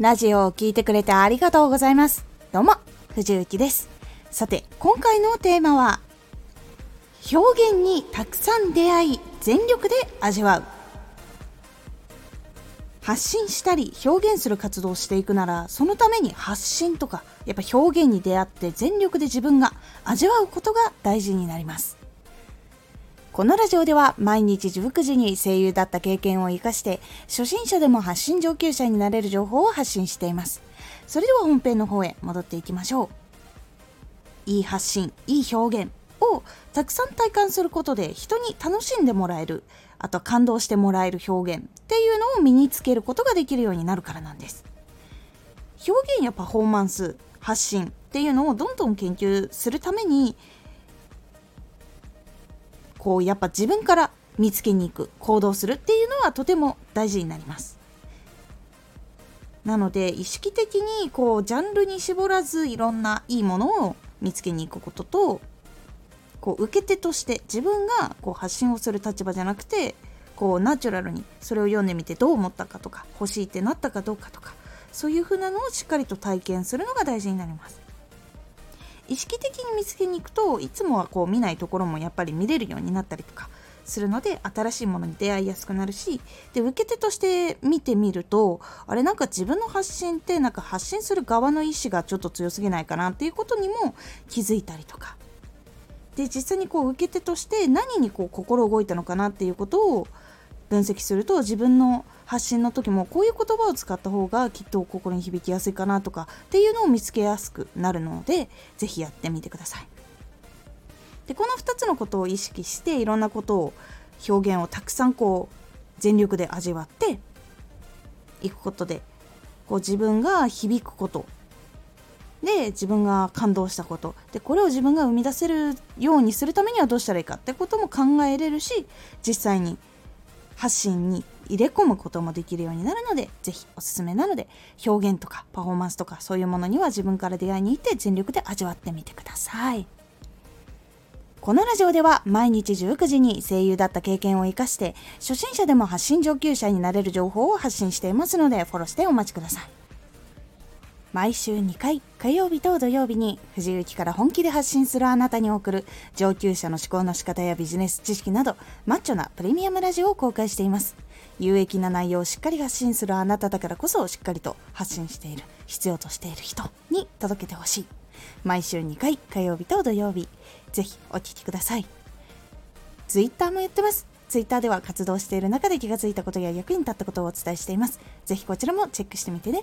ラジオを聴いてくれてありがとうございます。どうも、藤幸です。さて、今回のテーマは、表現にたくさん出会い、全力で味わう。発信したり表現する活動をしていくならそのために発信とかやっぱ表現に出会って全力で自分が味わうことが大事になりますこのラジオでは毎日19時に声優だった経験を生かして初心者でも発信上級者になれる情報を発信しています。それでは本編の方へ戻っていきましょう。いい発信いい表現をたくさん体感することで人に楽しんでもらえるあと感動してもらえる表現っていうのを身につけることができるようになるからなんです。表現やパフォーマンス発信っていうのをどんどん研究するためにこうやっぱ自分から見つけに行く行動するっていうのはとても大事になります。なので意識的にこうジャンルに絞らずいろんないいものを見つけに行くこととこう受け手として自分がこう発信をする立場じゃなくてこうナチュラルにそれを読んでみてどう思ったかとか欲しいってなったかどうかとかそういう風なのをしっかりと体験するのが大事になります。意識的に見つけに行くといつもはこう見ないところもやっぱり見れるようになったりとかするので新しいものに出会いやすくなるしで受け手として見てみるとあれなんか自分の発信ってなんか発信する側の意志がちょっと強すぎないかなっていうことにも気づいたりとか。で実際にこう受け手として何にこう心動いたのかなっていうことを分析すると自分の発信の時もこういう言葉を使った方がきっと心に響きやすいかなとかっていうのを見つけやすくなるので是非やってみてください。でこの2つのことを意識していろんなことを表現をたくさんこう全力で味わっていくことでこう自分が響くことで自分が感動したことでこれを自分が生み出せるようにするためにはどうしたらいいかってことも考えれるし実際に発信に入れ込むこともできるようになるので是非おすすめなので表現とかパフォーマンスとかそういうものには自分から出会いに行って全力で味わってみてください。このラジオでは毎日19時に声優だった経験を生かして初心者でも発信上級者になれる情報を発信していますのでフォローしてお待ちください毎週2回火曜日と土曜日に藤雪から本気で発信するあなたに送る上級者の思考の仕方やビジネス知識などマッチョなプレミアムラジオを公開しています有益な内容をしっかり発信するあなただからこそしっかりと発信している必要としている人に届けてほしい毎週2回火曜日と土曜日ぜひお聴きください Twitter もやってますツイッターでは活動している中で気がついたことや役に立ったことをお伝えしています。ぜひこちらもチェックしてみてね。